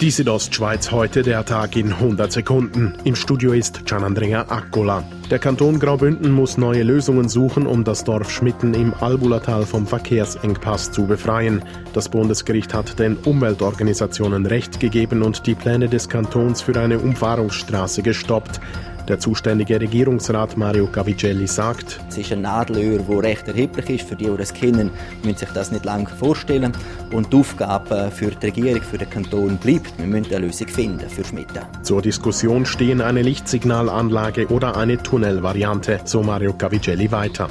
Die Südostschweiz heute der Tag in 100 Sekunden. Im Studio ist Gianandrea Accola. Der Kanton Graubünden muss neue Lösungen suchen, um das Dorf Schmitten im Albulatal vom Verkehrsengpass zu befreien. Das Bundesgericht hat den Umweltorganisationen Recht gegeben und die Pläne des Kantons für eine Umfahrungsstraße gestoppt. Der zuständige Regierungsrat Mario Cavicelli sagt, es ist ein Nadelöhr, das recht erheblich ist. Für die, die das kennen, müssen sich das nicht lange vorstellen. Und die Aufgabe für die Regierung, für den Kanton bleibt. Wir müssen eine Lösung finden für Schmitten. Zur Diskussion stehen eine Lichtsignalanlage oder eine Tunnelvariante, so Mario Cavicelli weiter.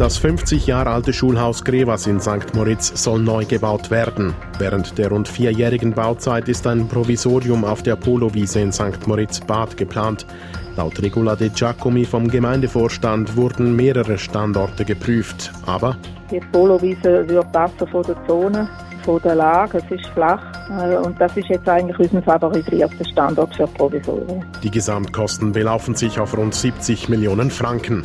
Das 50 Jahre alte Schulhaus Grevas in St. Moritz soll neu gebaut werden. Während der rund vierjährigen Bauzeit ist ein Provisorium auf der Polowiese in St. Moritz Bad geplant. Laut Regula De Giacomi vom Gemeindevorstand wurden mehrere Standorte geprüft, aber die Polowiese würde passen von der Zone, von der Lage, es ist flach und das ist jetzt eigentlich unser favorisierter Standort für Provisorien. Die Gesamtkosten belaufen sich auf rund 70 Millionen Franken.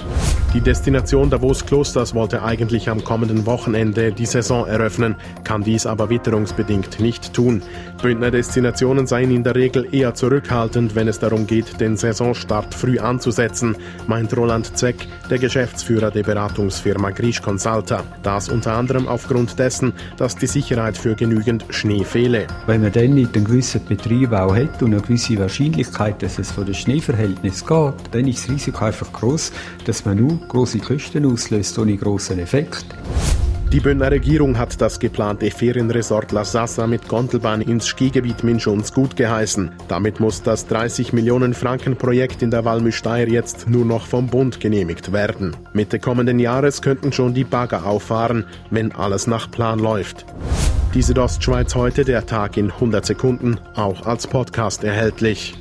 Die Destination Davos Klosters wollte eigentlich am kommenden Wochenende die Saison eröffnen, kann dies aber witterungsbedingt nicht tun. Bündner Destinationen seien in der Regel eher zurückhaltend, wenn es darum geht, den Saisonstart früh anzusetzen, meint Roland Zeck, der Geschäftsführer der Beratungsfirma Grisch Consulta. Das unter anderem aufgrund dessen, dass die Sicherheit für genügend Schnee fehle. Wenn man dann nicht einen gewissen Betrieb auch hat und eine gewisse Wahrscheinlichkeit, dass es von den Schneeverhältnissen geht, dann ist das Risiko einfach groß, dass man nur große Kosten auslöst ohne großen Effekt. Die Bündner Regierung hat das geplante Ferienresort La Sassa mit Gondelbahn ins Skigebiet Minschons gut geheißen. Damit muss das 30 Millionen Franken Projekt in der Walmüsteier jetzt nur noch vom Bund genehmigt werden. Mitte kommenden Jahres könnten schon die Bagger auffahren, wenn alles nach Plan läuft. Die Südostschweiz heute, der Tag in 100 Sekunden, auch als Podcast erhältlich.